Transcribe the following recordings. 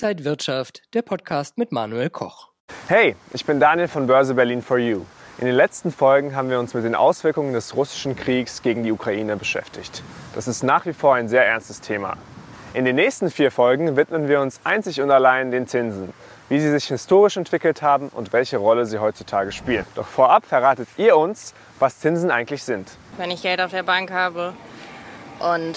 Inside Wirtschaft, der Podcast mit Manuel Koch. Hey, ich bin Daniel von Börse Berlin for You. In den letzten Folgen haben wir uns mit den Auswirkungen des russischen Kriegs gegen die Ukraine beschäftigt. Das ist nach wie vor ein sehr ernstes Thema. In den nächsten vier Folgen widmen wir uns einzig und allein den Zinsen, wie sie sich historisch entwickelt haben und welche Rolle sie heutzutage spielen. Doch vorab verratet ihr uns, was Zinsen eigentlich sind. Wenn ich Geld auf der Bank habe und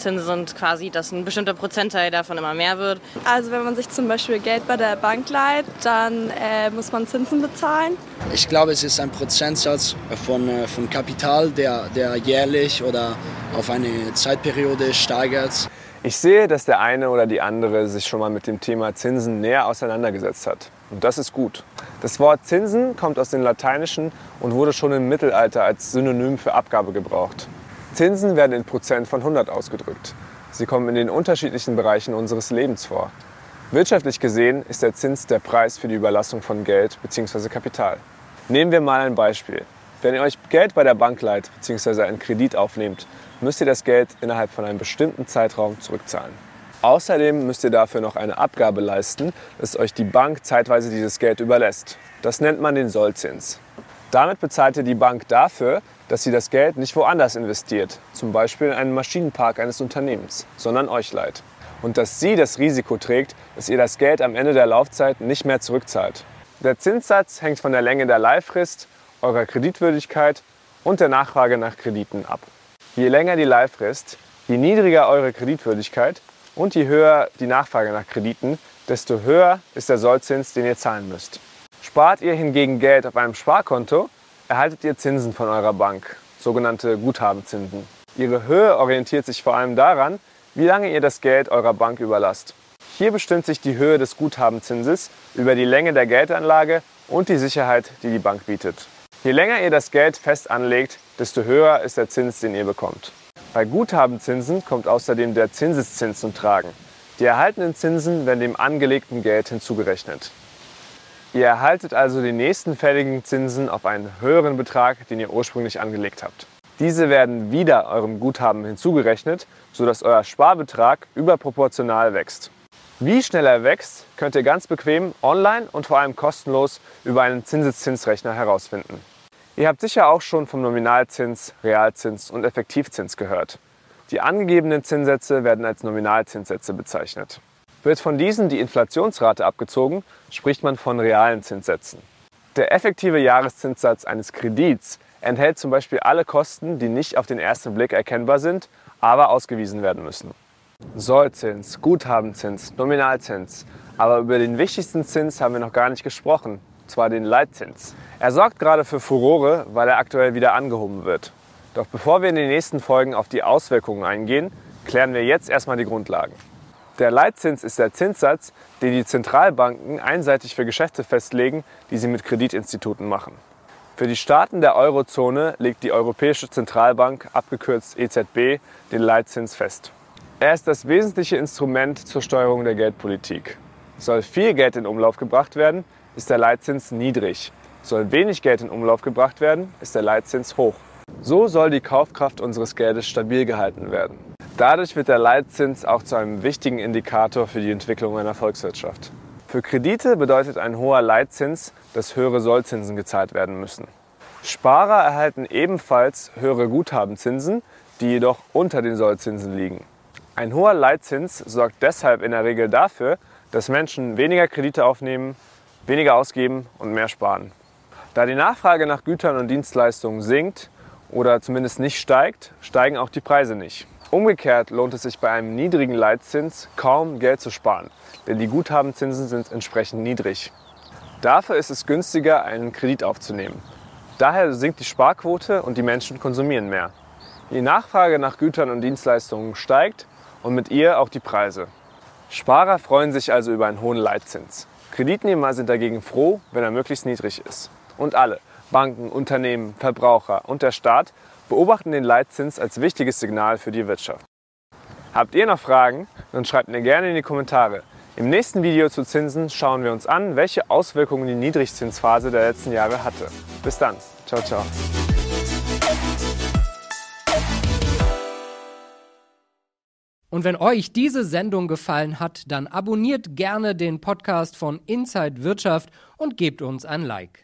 sind quasi, dass ein bestimmter Prozentteil davon immer mehr wird. Also wenn man sich zum Beispiel Geld bei der Bank leiht, dann äh, muss man Zinsen bezahlen. Ich glaube, es ist ein Prozentsatz von, äh, von Kapital, der, der jährlich oder auf eine Zeitperiode steigert. Ich sehe, dass der eine oder die andere sich schon mal mit dem Thema Zinsen näher auseinandergesetzt hat. Und das ist gut. Das Wort Zinsen kommt aus dem Lateinischen und wurde schon im Mittelalter als Synonym für Abgabe gebraucht. Zinsen werden in Prozent von 100 ausgedrückt. Sie kommen in den unterschiedlichen Bereichen unseres Lebens vor. Wirtschaftlich gesehen ist der Zins der Preis für die Überlassung von Geld bzw. Kapital. Nehmen wir mal ein Beispiel. Wenn ihr euch Geld bei der Bank leiht bzw. einen Kredit aufnehmt, müsst ihr das Geld innerhalb von einem bestimmten Zeitraum zurückzahlen. Außerdem müsst ihr dafür noch eine Abgabe leisten, dass euch die Bank zeitweise dieses Geld überlässt. Das nennt man den Sollzins. Damit bezahlt ihr die Bank dafür, dass sie das Geld nicht woanders investiert, zum Beispiel in einen Maschinenpark eines Unternehmens, sondern euch leiht. Und dass sie das Risiko trägt, dass ihr das Geld am Ende der Laufzeit nicht mehr zurückzahlt. Der Zinssatz hängt von der Länge der Leihfrist, eurer Kreditwürdigkeit und der Nachfrage nach Krediten ab. Je länger die Leihfrist, je niedriger eure Kreditwürdigkeit und je höher die Nachfrage nach Krediten, desto höher ist der Sollzins, den ihr zahlen müsst. Spart ihr hingegen Geld auf einem Sparkonto, erhaltet ihr Zinsen von eurer Bank, sogenannte Guthabenzinsen. Ihre Höhe orientiert sich vor allem daran, wie lange ihr das Geld eurer Bank überlasst. Hier bestimmt sich die Höhe des Guthabenzinses über die Länge der Geldanlage und die Sicherheit, die die Bank bietet. Je länger ihr das Geld fest anlegt, desto höher ist der Zins, den ihr bekommt. Bei Guthabenzinsen kommt außerdem der Zinseszins zum Tragen. Die erhaltenen Zinsen werden dem angelegten Geld hinzugerechnet. Ihr erhaltet also die nächsten fälligen Zinsen auf einen höheren Betrag, den ihr ursprünglich angelegt habt. Diese werden wieder eurem Guthaben hinzugerechnet, sodass euer Sparbetrag überproportional wächst. Wie schnell er wächst, könnt ihr ganz bequem online und vor allem kostenlos über einen Zinseszinsrechner herausfinden. Ihr habt sicher auch schon vom Nominalzins, Realzins und Effektivzins gehört. Die angegebenen Zinssätze werden als Nominalzinssätze bezeichnet. Wird von diesen die Inflationsrate abgezogen, spricht man von realen Zinssätzen. Der effektive Jahreszinssatz eines Kredits enthält zum Beispiel alle Kosten, die nicht auf den ersten Blick erkennbar sind, aber ausgewiesen werden müssen. Sollzins, Guthabenzins, Nominalzins. Aber über den wichtigsten Zins haben wir noch gar nicht gesprochen, zwar den Leitzins. Er sorgt gerade für Furore, weil er aktuell wieder angehoben wird. Doch bevor wir in den nächsten Folgen auf die Auswirkungen eingehen, klären wir jetzt erstmal die Grundlagen. Der Leitzins ist der Zinssatz, den die Zentralbanken einseitig für Geschäfte festlegen, die sie mit Kreditinstituten machen. Für die Staaten der Eurozone legt die Europäische Zentralbank, abgekürzt EZB, den Leitzins fest. Er ist das wesentliche Instrument zur Steuerung der Geldpolitik. Soll viel Geld in Umlauf gebracht werden, ist der Leitzins niedrig. Soll wenig Geld in Umlauf gebracht werden, ist der Leitzins hoch. So soll die Kaufkraft unseres Geldes stabil gehalten werden. Dadurch wird der Leitzins auch zu einem wichtigen Indikator für die Entwicklung einer Volkswirtschaft. Für Kredite bedeutet ein hoher Leitzins, dass höhere Sollzinsen gezahlt werden müssen. Sparer erhalten ebenfalls höhere Guthabenzinsen, die jedoch unter den Sollzinsen liegen. Ein hoher Leitzins sorgt deshalb in der Regel dafür, dass Menschen weniger Kredite aufnehmen, weniger ausgeben und mehr sparen. Da die Nachfrage nach Gütern und Dienstleistungen sinkt oder zumindest nicht steigt, steigen auch die Preise nicht. Umgekehrt lohnt es sich bei einem niedrigen Leitzins kaum Geld zu sparen, denn die Guthabenzinsen sind entsprechend niedrig. Dafür ist es günstiger, einen Kredit aufzunehmen. Daher sinkt die Sparquote und die Menschen konsumieren mehr. Die Nachfrage nach Gütern und Dienstleistungen steigt und mit ihr auch die Preise. Sparer freuen sich also über einen hohen Leitzins. Kreditnehmer sind dagegen froh, wenn er möglichst niedrig ist. Und alle, Banken, Unternehmen, Verbraucher und der Staat, beobachten den Leitzins als wichtiges Signal für die Wirtschaft. Habt ihr noch Fragen? Dann schreibt mir gerne in die Kommentare. Im nächsten Video zu Zinsen schauen wir uns an, welche Auswirkungen die Niedrigzinsphase der letzten Jahre hatte. Bis dann. Ciao, ciao. Und wenn euch diese Sendung gefallen hat, dann abonniert gerne den Podcast von Inside Wirtschaft und gebt uns ein Like.